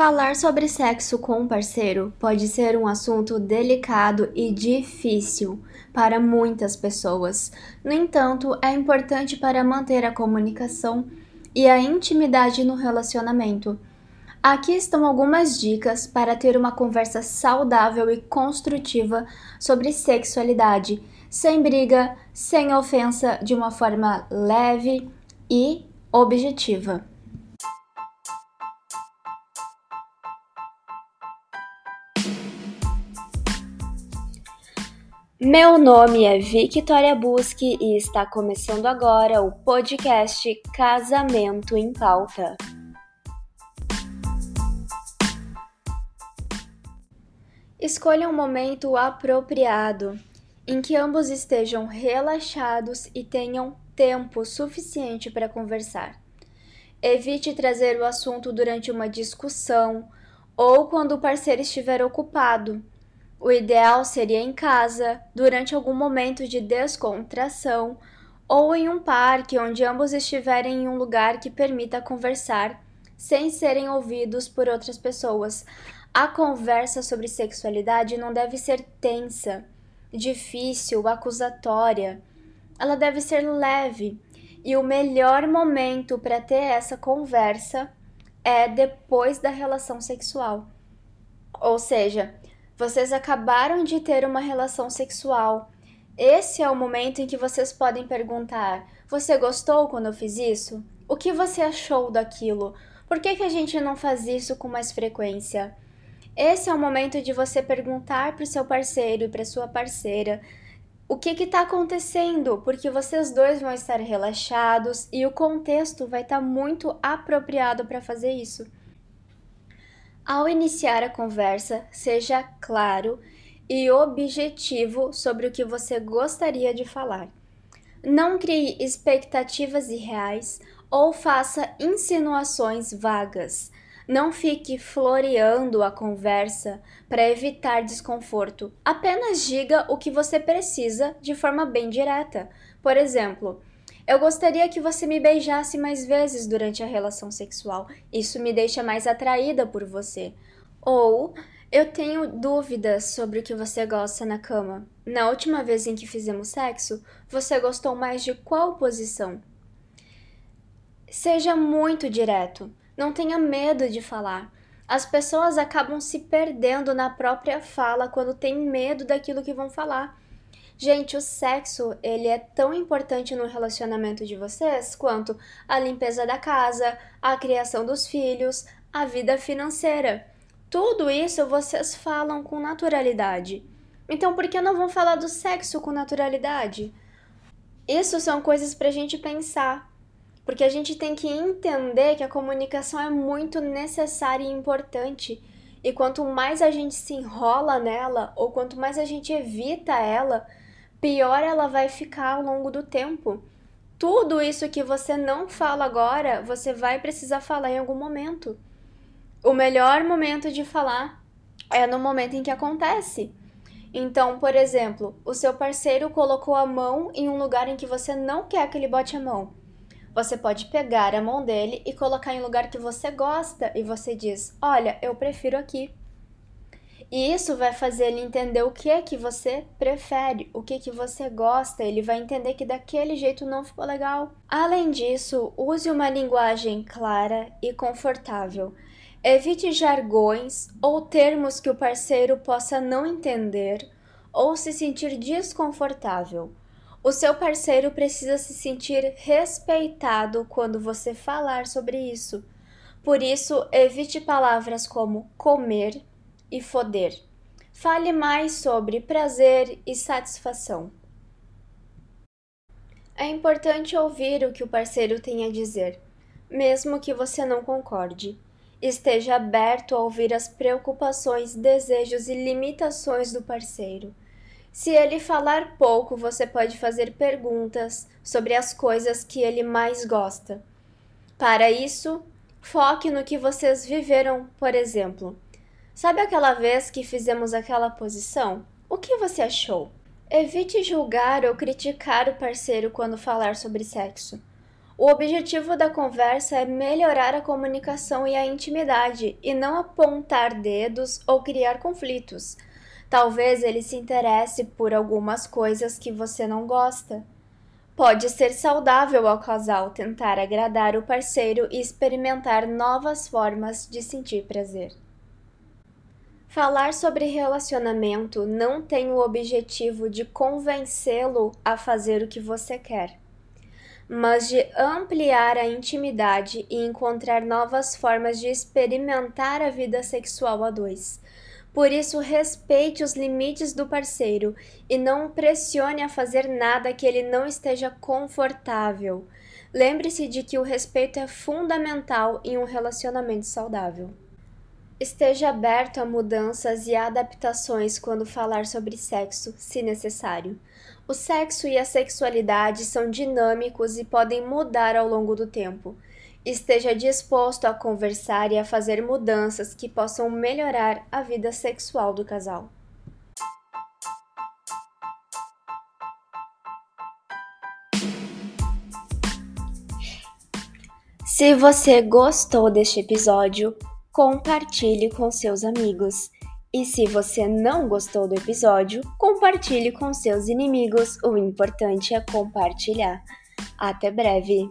Falar sobre sexo com um parceiro pode ser um assunto delicado e difícil para muitas pessoas. No entanto, é importante para manter a comunicação e a intimidade no relacionamento. Aqui estão algumas dicas para ter uma conversa saudável e construtiva sobre sexualidade, sem briga, sem ofensa, de uma forma leve e objetiva. Meu nome é Victoria Busque e está começando agora o podcast Casamento em Pauta. Escolha um momento apropriado em que ambos estejam relaxados e tenham tempo suficiente para conversar. Evite trazer o assunto durante uma discussão ou quando o parceiro estiver ocupado o ideal seria em casa, durante algum momento de descontração, ou em um parque onde ambos estiverem em um lugar que permita conversar sem serem ouvidos por outras pessoas. A conversa sobre sexualidade não deve ser tensa, difícil, acusatória. Ela deve ser leve. E o melhor momento para ter essa conversa é depois da relação sexual. Ou seja, vocês acabaram de ter uma relação sexual. Esse é o momento em que vocês podem perguntar: Você gostou quando eu fiz isso? O que você achou daquilo? Por que, que a gente não faz isso com mais frequência? Esse é o momento de você perguntar para o seu parceiro e para sua parceira o que está acontecendo, porque vocês dois vão estar relaxados e o contexto vai estar tá muito apropriado para fazer isso. Ao iniciar a conversa, seja claro e objetivo sobre o que você gostaria de falar. Não crie expectativas irreais ou faça insinuações vagas. Não fique floreando a conversa para evitar desconforto. Apenas diga o que você precisa de forma bem direta. Por exemplo, eu gostaria que você me beijasse mais vezes durante a relação sexual. Isso me deixa mais atraída por você. Ou eu tenho dúvidas sobre o que você gosta na cama. Na última vez em que fizemos sexo, você gostou mais de qual posição? Seja muito direto. Não tenha medo de falar. As pessoas acabam se perdendo na própria fala quando têm medo daquilo que vão falar. Gente, o sexo, ele é tão importante no relacionamento de vocês quanto a limpeza da casa, a criação dos filhos, a vida financeira. Tudo isso vocês falam com naturalidade. Então, por que não vão falar do sexo com naturalidade? Isso são coisas para a gente pensar, porque a gente tem que entender que a comunicação é muito necessária e importante. E quanto mais a gente se enrola nela, ou quanto mais a gente evita ela, pior ela vai ficar ao longo do tempo. Tudo isso que você não fala agora, você vai precisar falar em algum momento. O melhor momento de falar é no momento em que acontece. Então, por exemplo, o seu parceiro colocou a mão em um lugar em que você não quer que ele bote a mão. Você pode pegar a mão dele e colocar em um lugar que você gosta e você diz: "Olha, eu prefiro aqui". E isso vai fazer ele entender o que é que você prefere, o que é que você gosta. Ele vai entender que daquele jeito não ficou legal. Além disso, use uma linguagem clara e confortável. Evite jargões ou termos que o parceiro possa não entender ou se sentir desconfortável. O seu parceiro precisa se sentir respeitado quando você falar sobre isso. Por isso, evite palavras como comer, e foder. Fale mais sobre prazer e satisfação. É importante ouvir o que o parceiro tem a dizer, mesmo que você não concorde. Esteja aberto a ouvir as preocupações, desejos e limitações do parceiro. Se ele falar pouco, você pode fazer perguntas sobre as coisas que ele mais gosta. Para isso, foque no que vocês viveram, por exemplo. Sabe aquela vez que fizemos aquela posição? O que você achou? Evite julgar ou criticar o parceiro quando falar sobre sexo. O objetivo da conversa é melhorar a comunicação e a intimidade e não apontar dedos ou criar conflitos. Talvez ele se interesse por algumas coisas que você não gosta. Pode ser saudável ao casal tentar agradar o parceiro e experimentar novas formas de sentir prazer. Falar sobre relacionamento não tem o objetivo de convencê-lo a fazer o que você quer mas de ampliar a intimidade e encontrar novas formas de experimentar a vida sexual a dois. Por isso, respeite os limites do parceiro e não o pressione a fazer nada que ele não esteja confortável. Lembre-se de que o respeito é fundamental em um relacionamento saudável. Esteja aberto a mudanças e adaptações quando falar sobre sexo, se necessário. O sexo e a sexualidade são dinâmicos e podem mudar ao longo do tempo. Esteja disposto a conversar e a fazer mudanças que possam melhorar a vida sexual do casal. Se você gostou deste episódio, compartilhe com seus amigos. E se você não gostou do episódio, compartilhe com seus inimigos. O importante é compartilhar. Até breve!